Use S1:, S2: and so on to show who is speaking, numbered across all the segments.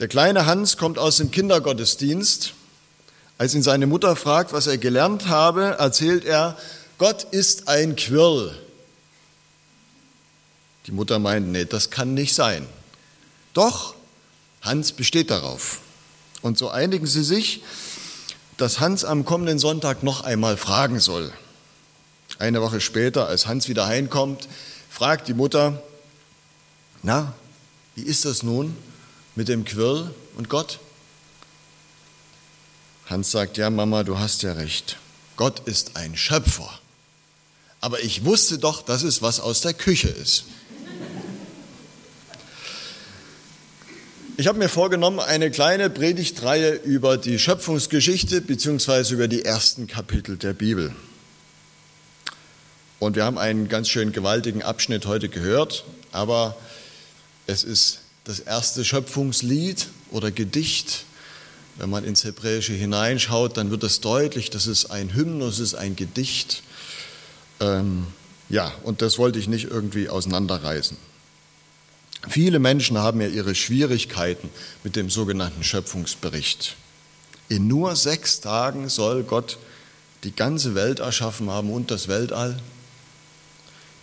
S1: Der kleine Hans kommt aus dem Kindergottesdienst. Als ihn seine Mutter fragt, was er gelernt habe, erzählt er, Gott ist ein Quirl. Die Mutter meint, nee, das kann nicht sein. Doch, Hans besteht darauf. Und so einigen sie sich, dass Hans am kommenden Sonntag noch einmal fragen soll. Eine Woche später, als Hans wieder heimkommt, fragt die Mutter, na, wie ist das nun mit dem Quirl und Gott? Hans sagt, ja Mama, du hast ja recht. Gott ist ein Schöpfer. Aber ich wusste doch, dass es was aus der Küche ist. Ich habe mir vorgenommen, eine kleine Predigtreihe über die Schöpfungsgeschichte bzw. über die ersten Kapitel der Bibel. Und wir haben einen ganz schön gewaltigen Abschnitt heute gehört, aber es ist das erste Schöpfungslied oder Gedicht. Wenn man ins Hebräische hineinschaut, dann wird es deutlich, dass es ein Hymnus ist, ein Gedicht. Ähm, ja, und das wollte ich nicht irgendwie auseinanderreißen. Viele Menschen haben ja ihre Schwierigkeiten mit dem sogenannten Schöpfungsbericht. In nur sechs Tagen soll Gott die ganze Welt erschaffen haben und das Weltall.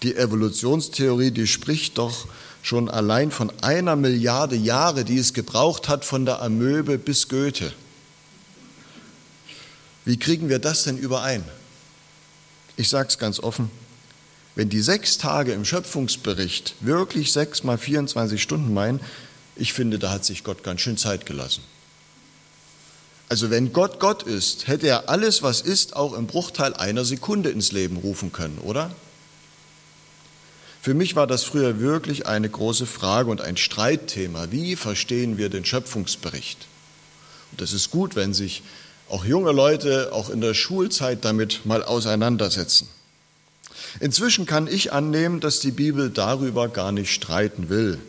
S1: Die Evolutionstheorie, die spricht doch schon allein von einer Milliarde Jahre, die es gebraucht hat von der Amöbe bis Goethe. Wie kriegen wir das denn überein? Ich sage es ganz offen, wenn die sechs Tage im Schöpfungsbericht wirklich sechs mal 24 Stunden meinen, ich finde, da hat sich Gott ganz schön Zeit gelassen. Also wenn Gott Gott ist, hätte er alles, was ist, auch im Bruchteil einer Sekunde ins Leben rufen können, oder? Für mich war das früher wirklich eine große Frage und ein Streitthema. Wie verstehen wir den Schöpfungsbericht? Und es ist gut, wenn sich auch junge Leute auch in der Schulzeit damit mal auseinandersetzen. Inzwischen kann ich annehmen, dass die Bibel darüber gar nicht streiten will,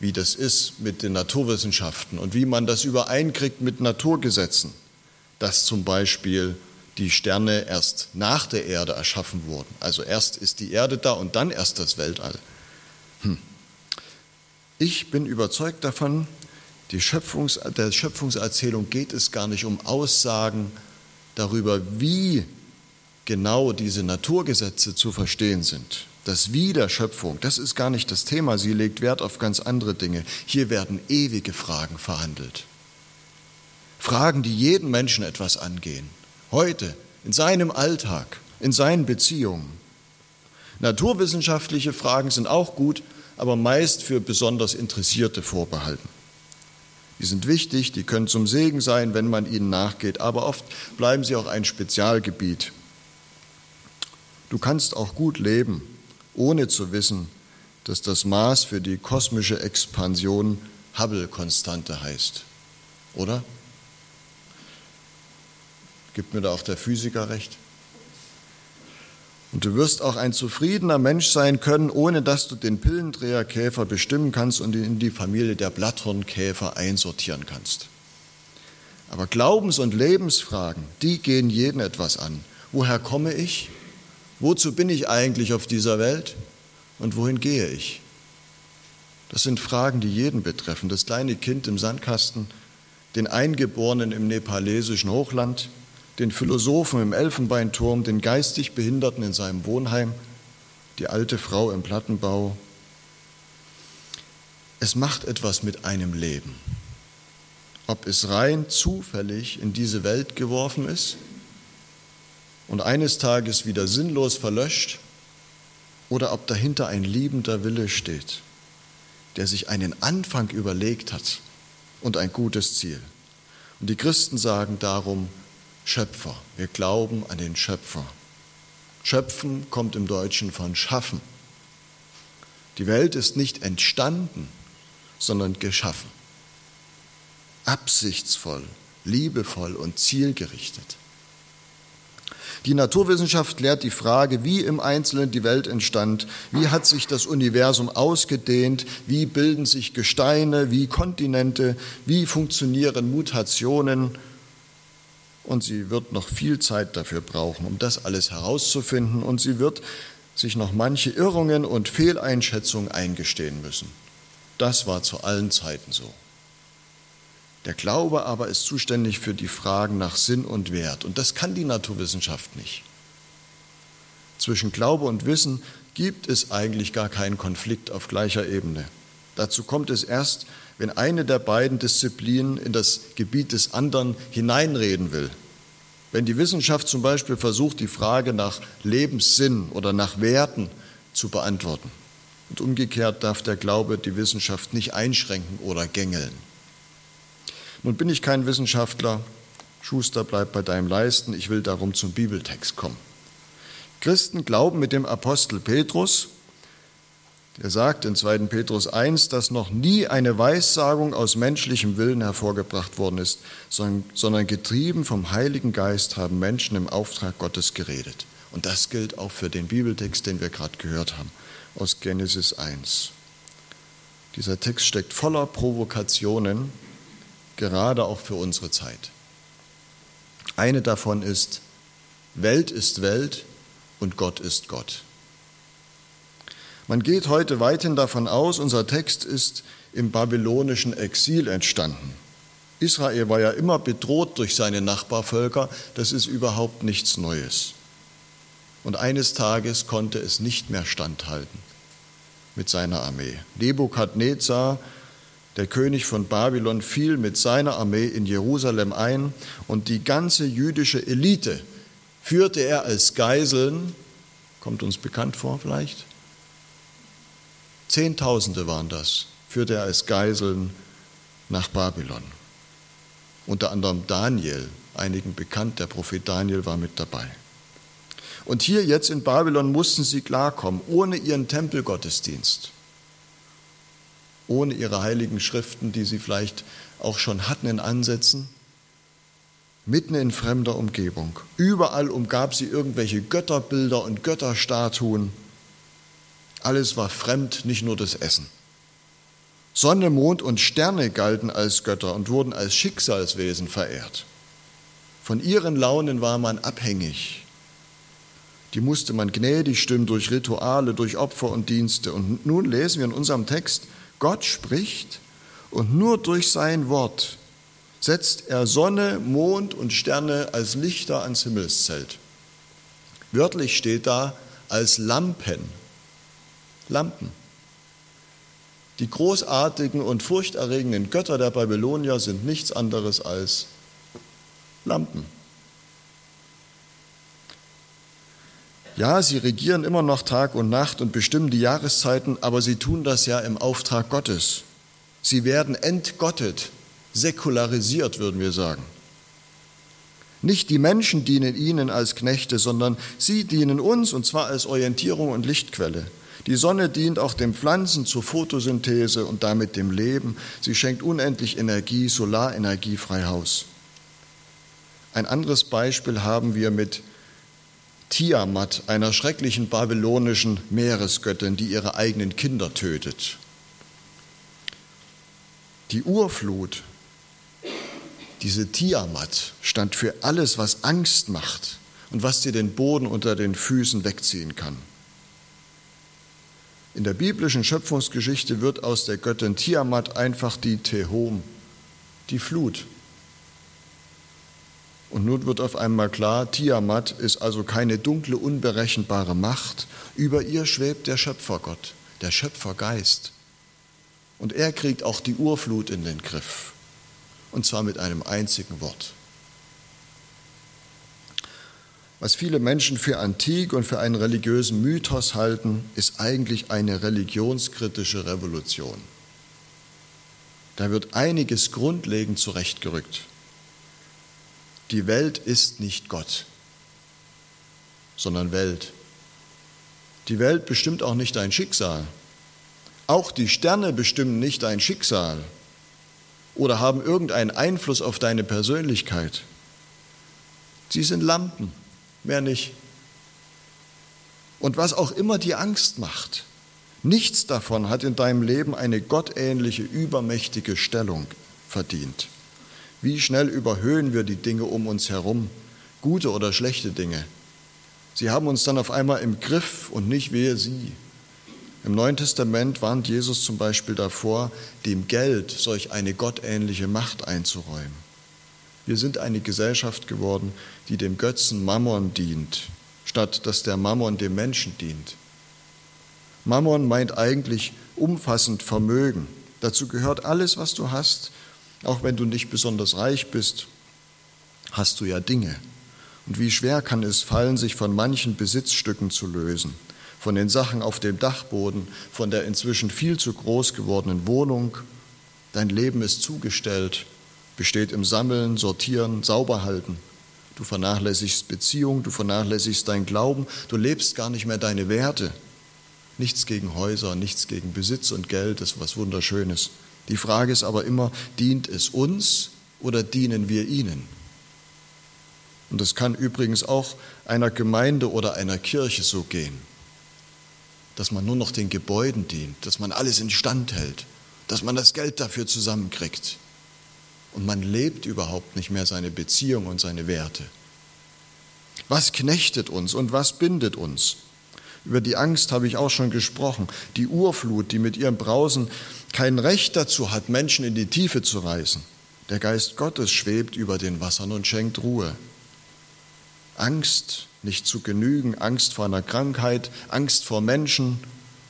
S1: wie das ist mit den Naturwissenschaften und wie man das übereinkriegt mit Naturgesetzen, dass zum Beispiel die Sterne erst nach der Erde erschaffen wurden. Also erst ist die Erde da und dann erst das Weltall. Hm. Ich bin überzeugt davon, die Schöpfungs der Schöpfungserzählung geht es gar nicht um Aussagen darüber, wie genau diese Naturgesetze zu verstehen sind. Das Wie der Schöpfung, das ist gar nicht das Thema. Sie legt Wert auf ganz andere Dinge. Hier werden ewige Fragen verhandelt. Fragen, die jeden Menschen etwas angehen. Heute, in seinem Alltag, in seinen Beziehungen. Naturwissenschaftliche Fragen sind auch gut, aber meist für besonders Interessierte vorbehalten. Die sind wichtig, die können zum Segen sein, wenn man ihnen nachgeht, aber oft bleiben sie auch ein Spezialgebiet Du kannst auch gut leben, ohne zu wissen, dass das Maß für die kosmische Expansion Hubble-Konstante heißt. Oder? Gibt mir da auch der Physiker recht? Und du wirst auch ein zufriedener Mensch sein können, ohne dass du den Pillendreherkäfer bestimmen kannst und ihn in die Familie der Blatthornkäfer einsortieren kannst. Aber Glaubens- und Lebensfragen, die gehen jeden etwas an. Woher komme ich? Wozu bin ich eigentlich auf dieser Welt und wohin gehe ich? Das sind Fragen, die jeden betreffen. Das kleine Kind im Sandkasten, den Eingeborenen im nepalesischen Hochland, den Philosophen im Elfenbeinturm, den geistig Behinderten in seinem Wohnheim, die alte Frau im Plattenbau. Es macht etwas mit einem Leben. Ob es rein zufällig in diese Welt geworfen ist und eines Tages wieder sinnlos verlöscht oder ob dahinter ein liebender Wille steht, der sich einen Anfang überlegt hat und ein gutes Ziel. Und die Christen sagen darum Schöpfer. Wir glauben an den Schöpfer. Schöpfen kommt im Deutschen von schaffen. Die Welt ist nicht entstanden, sondern geschaffen. Absichtsvoll, liebevoll und zielgerichtet. Die Naturwissenschaft lehrt die Frage, wie im Einzelnen die Welt entstand, wie hat sich das Universum ausgedehnt, wie bilden sich Gesteine, wie Kontinente, wie funktionieren Mutationen. Und sie wird noch viel Zeit dafür brauchen, um das alles herauszufinden. Und sie wird sich noch manche Irrungen und Fehleinschätzungen eingestehen müssen. Das war zu allen Zeiten so. Der Glaube aber ist zuständig für die Fragen nach Sinn und Wert. Und das kann die Naturwissenschaft nicht. Zwischen Glaube und Wissen gibt es eigentlich gar keinen Konflikt auf gleicher Ebene. Dazu kommt es erst, wenn eine der beiden Disziplinen in das Gebiet des anderen hineinreden will. Wenn die Wissenschaft zum Beispiel versucht, die Frage nach Lebenssinn oder nach Werten zu beantworten. Und umgekehrt darf der Glaube die Wissenschaft nicht einschränken oder gängeln. Nun bin ich kein Wissenschaftler, Schuster bleibt bei deinem Leisten, ich will darum zum Bibeltext kommen. Christen glauben mit dem Apostel Petrus, der sagt in 2. Petrus 1, dass noch nie eine Weissagung aus menschlichem Willen hervorgebracht worden ist, sondern getrieben vom Heiligen Geist haben Menschen im Auftrag Gottes geredet. Und das gilt auch für den Bibeltext, den wir gerade gehört haben, aus Genesis 1. Dieser Text steckt voller Provokationen, gerade auch für unsere Zeit. Eine davon ist, Welt ist Welt, und Gott ist Gott. Man geht heute weithin davon aus, unser Text ist im babylonischen Exil entstanden. Israel war ja immer bedroht durch seine Nachbarvölker, das ist überhaupt nichts Neues. Und eines Tages konnte es nicht mehr standhalten mit seiner Armee. Nebukadnezar, der König von Babylon, fiel mit seiner Armee in Jerusalem ein und die ganze jüdische Elite führte er als Geiseln, kommt uns bekannt vor vielleicht? Zehntausende waren das, führte er als Geiseln nach Babylon. Unter anderem Daniel, einigen bekannt, der Prophet Daniel war mit dabei. Und hier jetzt in Babylon mussten sie klarkommen, ohne ihren Tempelgottesdienst, ohne ihre heiligen Schriften, die sie vielleicht auch schon hatten in Ansätzen, mitten in fremder Umgebung. Überall umgab sie irgendwelche Götterbilder und Götterstatuen. Alles war fremd, nicht nur das Essen. Sonne, Mond und Sterne galten als Götter und wurden als Schicksalswesen verehrt. Von ihren Launen war man abhängig. Die musste man gnädig stimmen durch Rituale, durch Opfer und Dienste. Und nun lesen wir in unserem Text, Gott spricht und nur durch sein Wort setzt er Sonne, Mond und Sterne als Lichter ans Himmelszelt. Wörtlich steht da als Lampen. Lampen. Die großartigen und furchterregenden Götter der Babylonier sind nichts anderes als Lampen. Ja, sie regieren immer noch Tag und Nacht und bestimmen die Jahreszeiten, aber sie tun das ja im Auftrag Gottes. Sie werden entgottet säkularisiert, würden wir sagen. Nicht die Menschen dienen ihnen als Knechte, sondern sie dienen uns, und zwar als Orientierung und Lichtquelle. Die Sonne dient auch den Pflanzen zur Photosynthese und damit dem Leben. Sie schenkt unendlich Energie, Solarenergie frei Haus. Ein anderes Beispiel haben wir mit Tiamat, einer schrecklichen babylonischen Meeresgöttin, die ihre eigenen Kinder tötet. Die Urflut diese Tiamat stand für alles, was Angst macht und was dir den Boden unter den Füßen wegziehen kann. In der biblischen Schöpfungsgeschichte wird aus der Göttin Tiamat einfach die Tehom, die Flut. Und nun wird auf einmal klar, Tiamat ist also keine dunkle, unberechenbare Macht. Über ihr schwebt der Schöpfergott, der Schöpfergeist. Und er kriegt auch die Urflut in den Griff und zwar mit einem einzigen Wort. Was viele Menschen für antik und für einen religiösen Mythos halten, ist eigentlich eine religionskritische Revolution. Da wird einiges grundlegend zurechtgerückt. Die Welt ist nicht Gott, sondern Welt. Die Welt bestimmt auch nicht dein Schicksal. Auch die Sterne bestimmen nicht dein Schicksal oder haben irgendeinen Einfluss auf deine Persönlichkeit. Sie sind Lampen, mehr nicht. Und was auch immer die Angst macht, nichts davon hat in deinem Leben eine gottähnliche, übermächtige Stellung verdient. Wie schnell überhöhen wir die Dinge um uns herum, gute oder schlechte Dinge. Sie haben uns dann auf einmal im Griff und nicht wehe sie. Im Neuen Testament warnt Jesus zum Beispiel davor, dem Geld solch eine gottähnliche Macht einzuräumen. Wir sind eine Gesellschaft geworden, die dem Götzen Mammon dient, statt dass der Mammon dem Menschen dient. Mammon meint eigentlich umfassend Vermögen. Dazu gehört alles, was du hast. Auch wenn du nicht besonders reich bist, hast du ja Dinge. Und wie schwer kann es fallen, sich von manchen Besitzstücken zu lösen von den Sachen auf dem Dachboden, von der inzwischen viel zu groß gewordenen Wohnung. Dein Leben ist zugestellt, besteht im Sammeln, Sortieren, Sauberhalten. Du vernachlässigst Beziehung, du vernachlässigst dein Glauben, du lebst gar nicht mehr deine Werte. Nichts gegen Häuser, nichts gegen Besitz und Geld, das ist was Wunderschönes. Die Frage ist aber immer, dient es uns oder dienen wir ihnen? Und das kann übrigens auch einer Gemeinde oder einer Kirche so gehen dass man nur noch den Gebäuden dient, dass man alles instand hält, dass man das Geld dafür zusammenkriegt. Und man lebt überhaupt nicht mehr seine Beziehung und seine Werte. Was knechtet uns und was bindet uns? Über die Angst habe ich auch schon gesprochen. Die Urflut, die mit ihrem Brausen kein Recht dazu hat, Menschen in die Tiefe zu reißen. Der Geist Gottes schwebt über den Wassern und schenkt Ruhe. Angst nicht zu genügen, Angst vor einer Krankheit, Angst vor Menschen,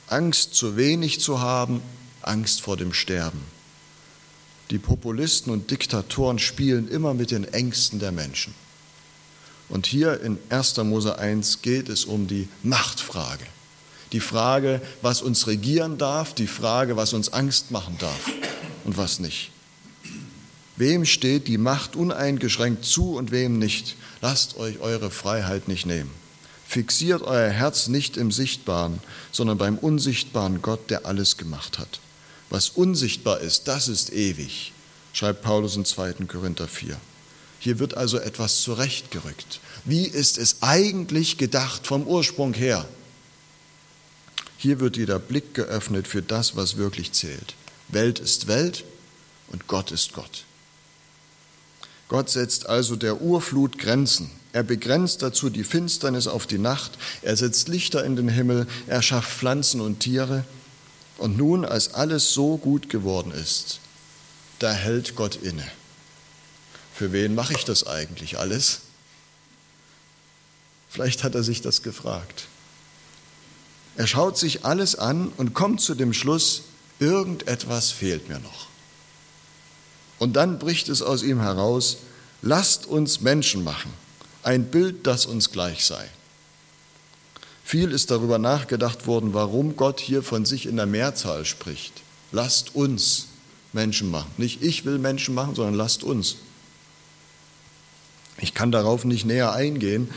S1: Angst zu wenig zu haben, Angst vor dem Sterben. Die Populisten und Diktatoren spielen immer mit den Ängsten der Menschen. Und hier in 1. Mose 1 geht es um die Machtfrage. Die Frage, was uns regieren darf, die Frage, was uns Angst machen darf und was nicht. Wem steht die Macht uneingeschränkt zu und wem nicht? Lasst euch eure Freiheit nicht nehmen. Fixiert euer Herz nicht im Sichtbaren, sondern beim unsichtbaren Gott, der alles gemacht hat. Was unsichtbar ist, das ist ewig, schreibt Paulus in 2. Korinther 4. Hier wird also etwas zurechtgerückt. Wie ist es eigentlich gedacht vom Ursprung her? Hier wird dir der Blick geöffnet für das, was wirklich zählt. Welt ist Welt und Gott ist Gott. Gott setzt also der Urflut Grenzen. Er begrenzt dazu die Finsternis auf die Nacht, er setzt Lichter in den Himmel, er schafft Pflanzen und Tiere. Und nun, als alles so gut geworden ist, da hält Gott inne. Für wen mache ich das eigentlich alles? Vielleicht hat er sich das gefragt. Er schaut sich alles an und kommt zu dem Schluss, irgendetwas fehlt mir noch. Und dann bricht es aus ihm heraus, lasst uns Menschen machen, ein Bild, das uns gleich sei. Viel ist darüber nachgedacht worden, warum Gott hier von sich in der Mehrzahl spricht. Lasst uns Menschen machen. Nicht ich will Menschen machen, sondern lasst uns. Ich kann darauf nicht näher eingehen,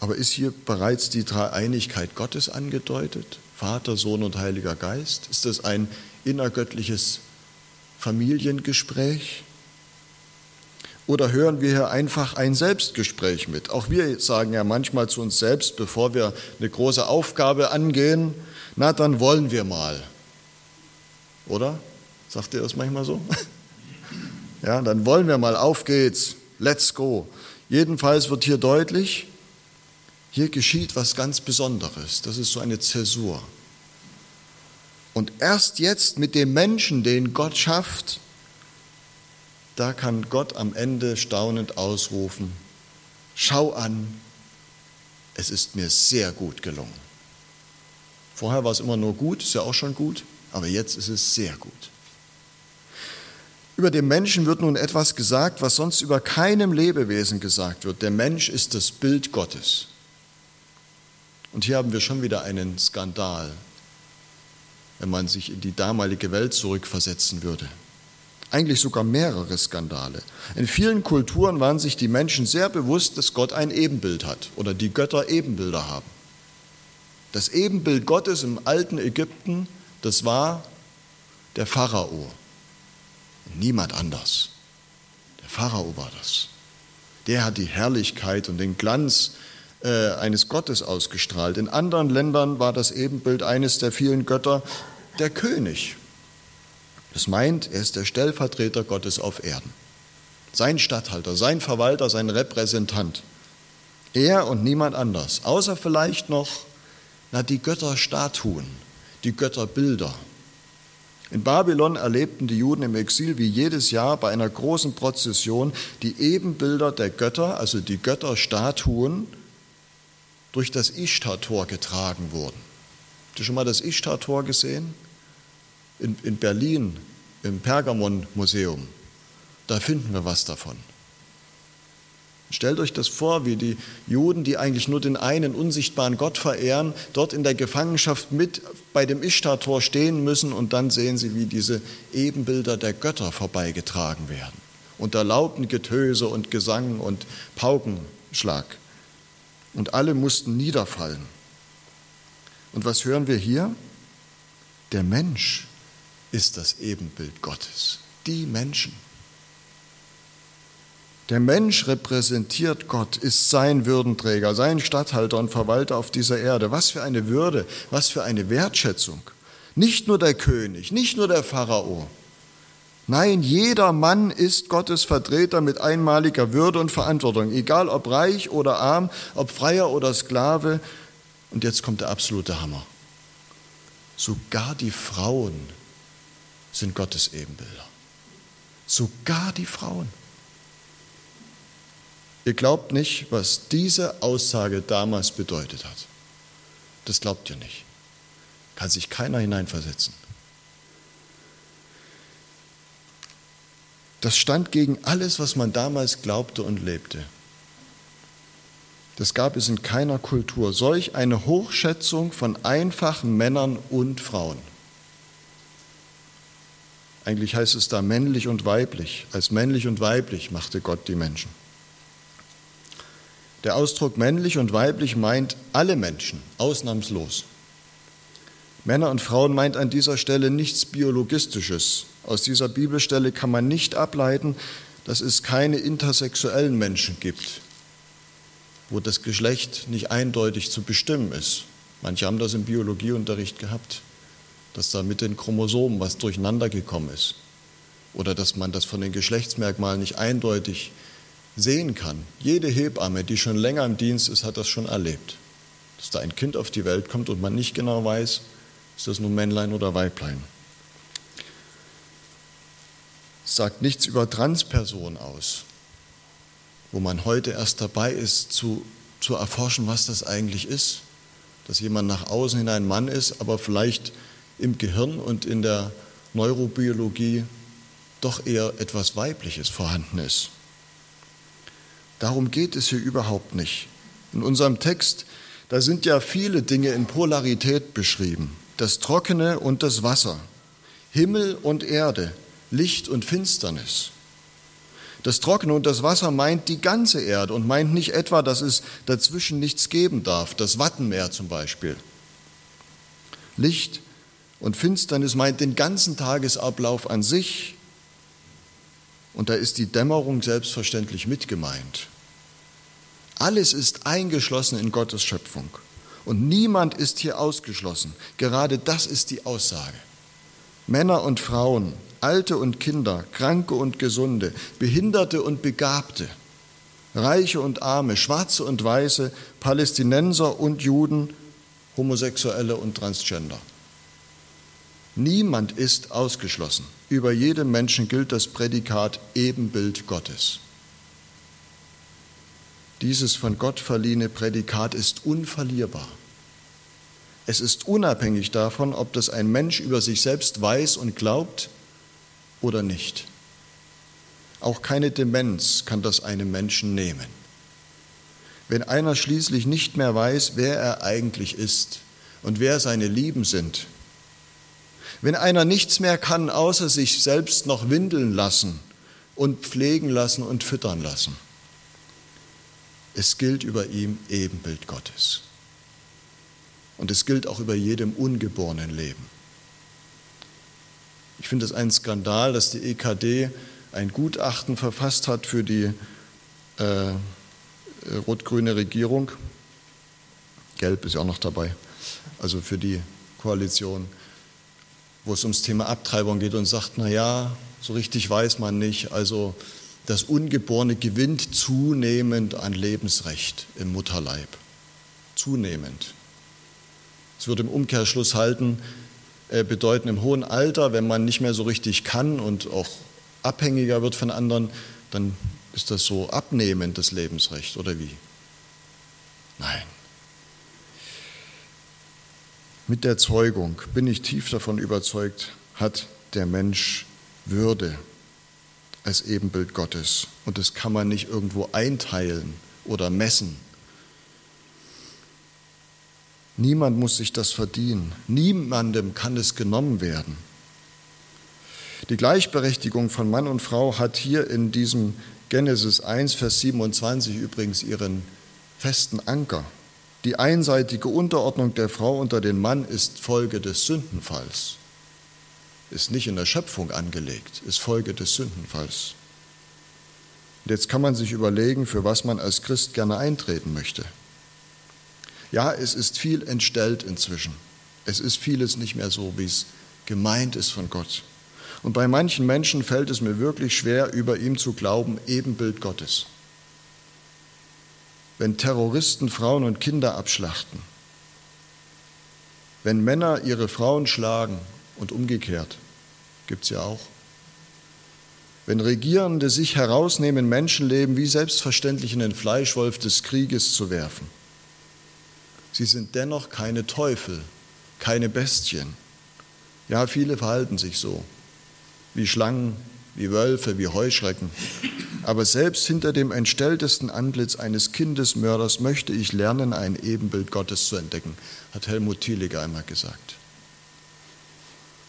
S1: aber ist hier bereits die Dreieinigkeit Gottes angedeutet? Vater, Sohn und Heiliger Geist? Ist das ein innergöttliches Familiengespräch? Oder hören wir hier einfach ein Selbstgespräch mit? Auch wir sagen ja manchmal zu uns selbst, bevor wir eine große Aufgabe angehen, na dann wollen wir mal. Oder? Sagt ihr das manchmal so? Ja, dann wollen wir mal, auf geht's, let's go. Jedenfalls wird hier deutlich, hier geschieht was ganz Besonderes. Das ist so eine Zäsur. Und erst jetzt mit dem Menschen, den Gott schafft, da kann Gott am Ende staunend ausrufen, schau an, es ist mir sehr gut gelungen. Vorher war es immer nur gut, ist ja auch schon gut, aber jetzt ist es sehr gut. Über den Menschen wird nun etwas gesagt, was sonst über keinem Lebewesen gesagt wird. Der Mensch ist das Bild Gottes. Und hier haben wir schon wieder einen Skandal wenn man sich in die damalige Welt zurückversetzen würde. Eigentlich sogar mehrere Skandale. In vielen Kulturen waren sich die Menschen sehr bewusst, dass Gott ein Ebenbild hat oder die Götter Ebenbilder haben. Das Ebenbild Gottes im alten Ägypten, das war der Pharao. Niemand anders. Der Pharao war das. Der hat die Herrlichkeit und den Glanz äh, eines Gottes ausgestrahlt. In anderen Ländern war das Ebenbild eines der vielen Götter der König. Das meint, er ist der Stellvertreter Gottes auf Erden. Sein Statthalter, sein Verwalter, sein Repräsentant. Er und niemand anders, außer vielleicht noch Na, die Götterstatuen, die Götterbilder. In Babylon erlebten die Juden im Exil wie jedes Jahr bei einer großen Prozession die Ebenbilder der Götter, also die Götterstatuen, durch das Ishtar-Tor getragen wurden. Habt ihr schon mal das Ishtar-Tor gesehen? In, in Berlin, im Pergamon-Museum. Da finden wir was davon. Stellt euch das vor, wie die Juden, die eigentlich nur den einen unsichtbaren Gott verehren, dort in der Gefangenschaft mit bei dem Ishtar-Tor stehen müssen und dann sehen sie, wie diese Ebenbilder der Götter vorbeigetragen werden. Unter lauten Getöse und Gesang und Paukenschlag. Und alle mussten niederfallen. Und was hören wir hier? Der Mensch ist das Ebenbild Gottes. Die Menschen. Der Mensch repräsentiert Gott, ist sein Würdenträger, sein Statthalter und Verwalter auf dieser Erde. Was für eine Würde, was für eine Wertschätzung. Nicht nur der König, nicht nur der Pharao. Nein, jeder Mann ist Gottes Vertreter mit einmaliger Würde und Verantwortung, egal ob reich oder arm, ob Freier oder Sklave. Und jetzt kommt der absolute Hammer. Sogar die Frauen sind Gottes Ebenbilder. Sogar die Frauen. Ihr glaubt nicht, was diese Aussage damals bedeutet hat. Das glaubt ihr nicht. Kann sich keiner hineinversetzen. Das stand gegen alles, was man damals glaubte und lebte. Das gab es in keiner Kultur. Solch eine Hochschätzung von einfachen Männern und Frauen. Eigentlich heißt es da männlich und weiblich. Als männlich und weiblich machte Gott die Menschen. Der Ausdruck männlich und weiblich meint alle Menschen, ausnahmslos. Männer und Frauen meint an dieser Stelle nichts Biologistisches. Aus dieser Bibelstelle kann man nicht ableiten, dass es keine intersexuellen Menschen gibt, wo das Geschlecht nicht eindeutig zu bestimmen ist. Manche haben das im Biologieunterricht gehabt, dass da mit den Chromosomen was durcheinander gekommen ist oder dass man das von den Geschlechtsmerkmalen nicht eindeutig sehen kann. Jede Hebamme, die schon länger im Dienst ist, hat das schon erlebt. Dass da ein Kind auf die Welt kommt und man nicht genau weiß, ist das nun Männlein oder Weiblein. Es sagt nichts über Transpersonen aus, wo man heute erst dabei ist zu, zu erforschen, was das eigentlich ist. Dass jemand nach außen hin ein Mann ist, aber vielleicht im Gehirn und in der Neurobiologie doch eher etwas Weibliches vorhanden ist. Darum geht es hier überhaupt nicht. In unserem Text, da sind ja viele Dinge in Polarität beschrieben. Das Trockene und das Wasser, Himmel und Erde, Licht und Finsternis. Das Trockene und das Wasser meint die ganze Erde und meint nicht etwa, dass es dazwischen nichts geben darf, das Wattenmeer zum Beispiel. Licht und Finsternis meint den ganzen Tagesablauf an sich und da ist die Dämmerung selbstverständlich mit gemeint. Alles ist eingeschlossen in Gottes Schöpfung. Und niemand ist hier ausgeschlossen. Gerade das ist die Aussage. Männer und Frauen, Alte und Kinder, Kranke und Gesunde, Behinderte und Begabte, Reiche und Arme, Schwarze und Weiße, Palästinenser und Juden, Homosexuelle und Transgender. Niemand ist ausgeschlossen. Über jedem Menschen gilt das Prädikat Ebenbild Gottes. Dieses von Gott verliehene Prädikat ist unverlierbar. Es ist unabhängig davon, ob das ein Mensch über sich selbst weiß und glaubt oder nicht. Auch keine Demenz kann das einem Menschen nehmen. Wenn einer schließlich nicht mehr weiß, wer er eigentlich ist und wer seine Lieben sind, wenn einer nichts mehr kann, außer sich selbst noch windeln lassen und pflegen lassen und füttern lassen, es gilt über ihm Ebenbild Gottes. Und es gilt auch über jedem ungeborenen Leben. Ich finde es ein Skandal, dass die EKD ein Gutachten verfasst hat für die äh, rot-grüne Regierung. Gelb ist ja auch noch dabei, also für die Koalition, wo es ums Thema Abtreibung geht und sagt, na ja, so richtig weiß man nicht, also das Ungeborene gewinnt zunehmend an Lebensrecht im Mutterleib. Zunehmend. Es würde im Umkehrschluss halten, äh, bedeuten im hohen Alter, wenn man nicht mehr so richtig kann und auch abhängiger wird von anderen, dann ist das so abnehmend, das Lebensrecht, oder wie? Nein. Mit der Zeugung bin ich tief davon überzeugt, hat der Mensch Würde als Ebenbild Gottes. Und das kann man nicht irgendwo einteilen oder messen. Niemand muss sich das verdienen. Niemandem kann es genommen werden. Die Gleichberechtigung von Mann und Frau hat hier in diesem Genesis 1, Vers 27 übrigens ihren festen Anker. Die einseitige Unterordnung der Frau unter den Mann ist Folge des Sündenfalls ist nicht in der Schöpfung angelegt, ist Folge des Sündenfalls. Und jetzt kann man sich überlegen, für was man als Christ gerne eintreten möchte. Ja, es ist viel entstellt inzwischen. Es ist vieles nicht mehr so, wie es gemeint ist von Gott. Und bei manchen Menschen fällt es mir wirklich schwer, über ihm zu glauben, Ebenbild Gottes. Wenn Terroristen Frauen und Kinder abschlachten, wenn Männer ihre Frauen schlagen und umgekehrt, gibt es ja auch. Wenn Regierende sich herausnehmen, Menschenleben wie selbstverständlich in den Fleischwolf des Krieges zu werfen. Sie sind dennoch keine Teufel, keine Bestien. Ja, viele verhalten sich so, wie Schlangen, wie Wölfe, wie Heuschrecken. Aber selbst hinter dem entstelltesten Antlitz eines Kindesmörders möchte ich lernen, ein Ebenbild Gottes zu entdecken, hat Helmut Thieliger einmal gesagt.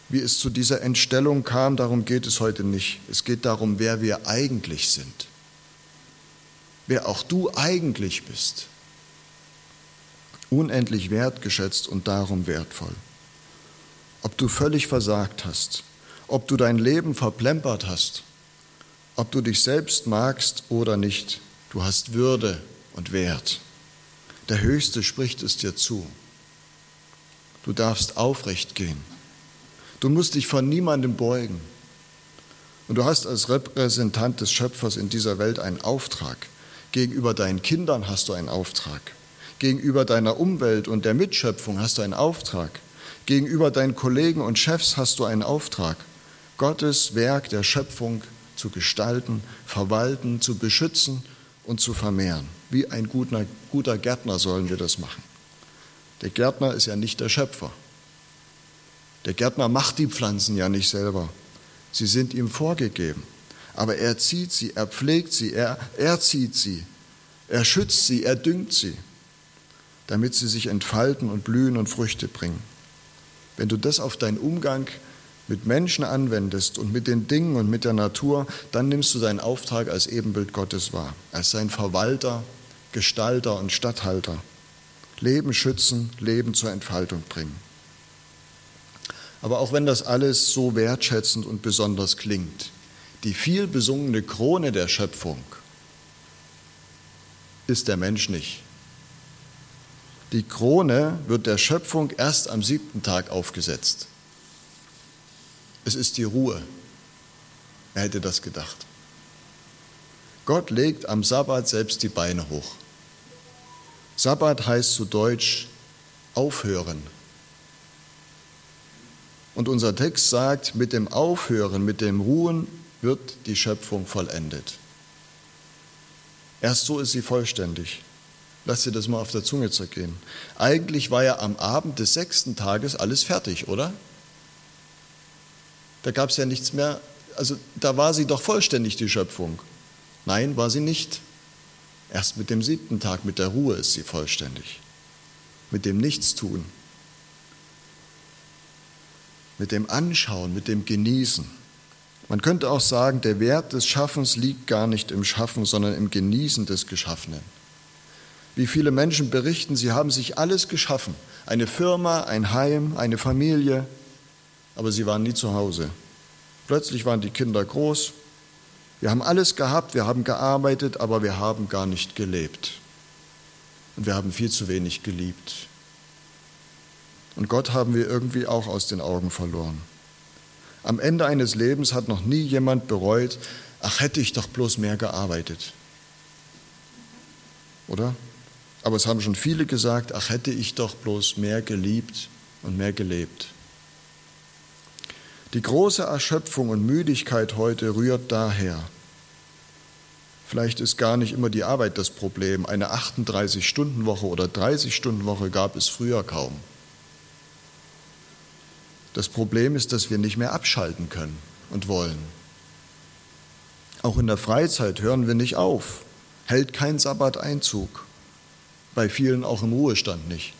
S1: Wie es zu dieser Entstellung kam, darum geht es heute nicht. Es geht darum, wer wir eigentlich sind. Wer auch du eigentlich bist. Unendlich wertgeschätzt und darum wertvoll. Ob du völlig versagt hast, ob du dein Leben verplempert hast, ob du dich selbst magst oder nicht, du hast Würde und Wert. Der Höchste spricht es dir zu. Du darfst aufrecht gehen. Du musst dich von niemandem beugen. Und du hast als Repräsentant des Schöpfers in dieser Welt einen Auftrag. Gegenüber deinen Kindern hast du einen Auftrag. Gegenüber deiner Umwelt und der Mitschöpfung hast du einen Auftrag. Gegenüber deinen Kollegen und Chefs hast du einen Auftrag. Gottes Werk der Schöpfung zu gestalten, verwalten, zu beschützen und zu vermehren. Wie ein guter, guter Gärtner sollen wir das machen. Der Gärtner ist ja nicht der Schöpfer. Der Gärtner macht die Pflanzen ja nicht selber. Sie sind ihm vorgegeben. Aber er zieht sie, er pflegt sie, er, er zieht sie, er schützt sie, er düngt sie, damit sie sich entfalten und blühen und Früchte bringen. Wenn du das auf deinen Umgang mit Menschen anwendest und mit den Dingen und mit der Natur, dann nimmst du deinen Auftrag als Ebenbild Gottes wahr, als sein Verwalter, Gestalter und Statthalter. Leben schützen, Leben zur Entfaltung bringen. Aber auch wenn das alles so wertschätzend und besonders klingt, die viel besungene Krone der Schöpfung ist der Mensch nicht. Die Krone wird der Schöpfung erst am siebten Tag aufgesetzt. Es ist die Ruhe. Wer hätte das gedacht? Gott legt am Sabbat selbst die Beine hoch. Sabbat heißt zu Deutsch aufhören, und unser Text sagt, mit dem Aufhören, mit dem Ruhen wird die Schöpfung vollendet. Erst so ist sie vollständig. Lass dir das mal auf der Zunge zergehen. Eigentlich war ja am Abend des sechsten Tages alles fertig, oder? Da gab es ja nichts mehr. Also da war sie doch vollständig, die Schöpfung. Nein, war sie nicht. Erst mit dem siebten Tag, mit der Ruhe ist sie vollständig. Mit dem Nichtstun mit dem Anschauen, mit dem Genießen. Man könnte auch sagen, der Wert des Schaffens liegt gar nicht im Schaffen, sondern im Genießen des Geschaffenen. Wie viele Menschen berichten, sie haben sich alles geschaffen, eine Firma, ein Heim, eine Familie, aber sie waren nie zu Hause. Plötzlich waren die Kinder groß, wir haben alles gehabt, wir haben gearbeitet, aber wir haben gar nicht gelebt. Und wir haben viel zu wenig geliebt. Und Gott haben wir irgendwie auch aus den Augen verloren. Am Ende eines Lebens hat noch nie jemand bereut, ach hätte ich doch bloß mehr gearbeitet. Oder? Aber es haben schon viele gesagt, ach hätte ich doch bloß mehr geliebt und mehr gelebt. Die große Erschöpfung und Müdigkeit heute rührt daher. Vielleicht ist gar nicht immer die Arbeit das Problem. Eine 38-Stunden-Woche oder 30-Stunden-Woche gab es früher kaum. Das Problem ist, dass wir nicht mehr abschalten können und wollen. Auch in der Freizeit hören wir nicht auf, hält kein Sabbat Einzug, bei vielen auch im Ruhestand nicht.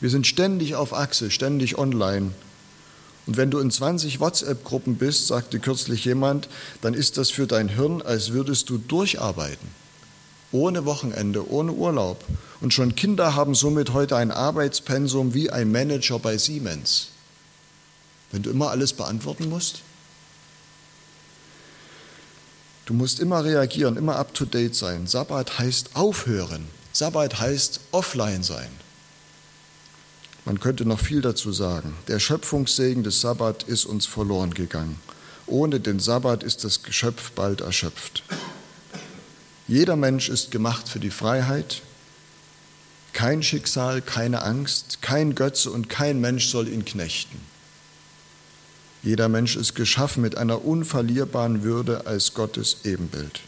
S1: Wir sind ständig auf Achse, ständig online. Und wenn du in 20 WhatsApp-Gruppen bist, sagte kürzlich jemand, dann ist das für dein Hirn, als würdest du durcharbeiten. Ohne Wochenende, ohne Urlaub. Und schon Kinder haben somit heute ein Arbeitspensum wie ein Manager bei Siemens. Wenn du immer alles beantworten musst? Du musst immer reagieren, immer up-to-date sein. Sabbat heißt aufhören. Sabbat heißt offline sein. Man könnte noch viel dazu sagen. Der Schöpfungssegen des Sabbat ist uns verloren gegangen. Ohne den Sabbat ist das Geschöpf bald erschöpft. Jeder Mensch ist gemacht für die Freiheit. Kein Schicksal, keine Angst, kein Götze und kein Mensch soll ihn knechten. Jeder Mensch ist geschaffen mit einer unverlierbaren Würde als Gottes Ebenbild.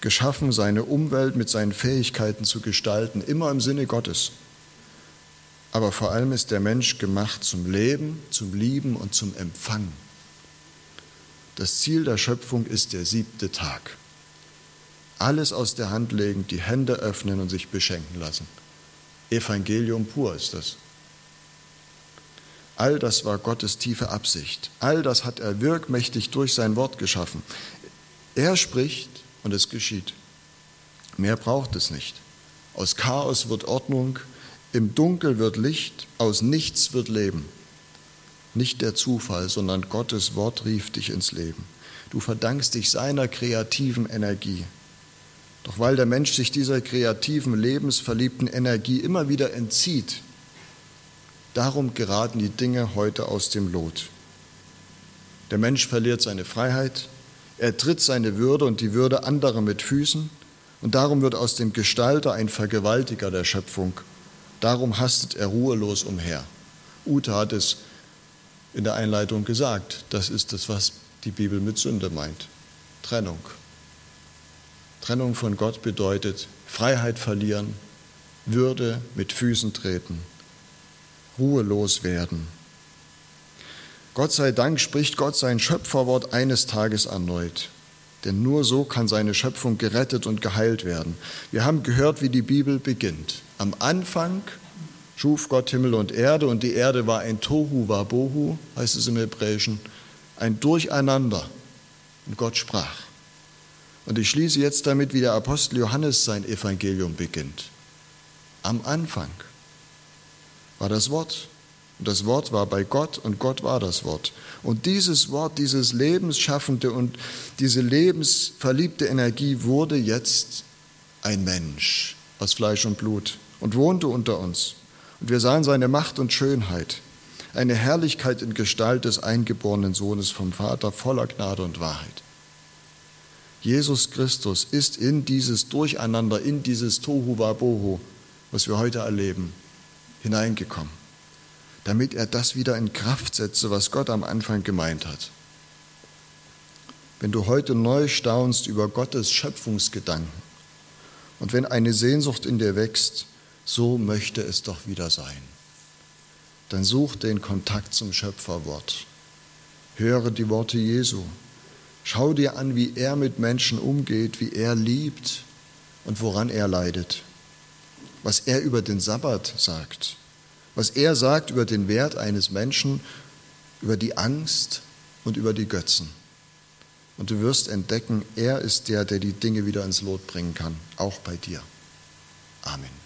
S1: Geschaffen, seine Umwelt mit seinen Fähigkeiten zu gestalten, immer im Sinne Gottes. Aber vor allem ist der Mensch gemacht zum Leben, zum Lieben und zum Empfangen. Das Ziel der Schöpfung ist der siebte Tag. Alles aus der Hand legen, die Hände öffnen und sich beschenken lassen. Evangelium pur ist das. All das war Gottes tiefe Absicht. All das hat er wirkmächtig durch sein Wort geschaffen. Er spricht und es geschieht. Mehr braucht es nicht. Aus Chaos wird Ordnung, im Dunkel wird Licht, aus nichts wird Leben. Nicht der Zufall, sondern Gottes Wort rief dich ins Leben. Du verdankst dich seiner kreativen Energie. Doch weil der Mensch sich dieser kreativen, lebensverliebten Energie immer wieder entzieht, Darum geraten die Dinge heute aus dem Lot. Der Mensch verliert seine Freiheit, er tritt seine Würde und die Würde anderer mit Füßen und darum wird aus dem Gestalter ein Vergewaltiger der Schöpfung. Darum hastet er ruhelos umher. Ute hat es in der Einleitung gesagt, das ist das, was die Bibel mit Sünde meint. Trennung. Trennung von Gott bedeutet Freiheit verlieren, Würde mit Füßen treten ruhelos werden. Gott sei Dank spricht Gott sein Schöpferwort eines Tages erneut. Denn nur so kann seine Schöpfung gerettet und geheilt werden. Wir haben gehört, wie die Bibel beginnt. Am Anfang schuf Gott Himmel und Erde und die Erde war ein Tohu Wabohu, heißt es im Hebräischen, ein Durcheinander. Und Gott sprach. Und ich schließe jetzt damit, wie der Apostel Johannes sein Evangelium beginnt. Am Anfang war das Wort. Und das Wort war bei Gott und Gott war das Wort. Und dieses Wort, dieses lebensschaffende und diese lebensverliebte Energie wurde jetzt ein Mensch aus Fleisch und Blut und wohnte unter uns. Und wir sahen seine Macht und Schönheit, eine Herrlichkeit in Gestalt des eingeborenen Sohnes vom Vater voller Gnade und Wahrheit. Jesus Christus ist in dieses Durcheinander, in dieses Tohu Wabohu, was wir heute erleben, hineingekommen, damit er das wieder in Kraft setze, was Gott am Anfang gemeint hat. Wenn du heute neu staunst über Gottes Schöpfungsgedanken und wenn eine Sehnsucht in dir wächst, so möchte es doch wieder sein, dann such den Kontakt zum Schöpferwort. Höre die Worte Jesu. Schau dir an, wie er mit Menschen umgeht, wie er liebt und woran er leidet was er über den Sabbat sagt, was er sagt über den Wert eines Menschen, über die Angst und über die Götzen. Und du wirst entdecken, er ist der, der die Dinge wieder ins Lot bringen kann, auch bei dir. Amen.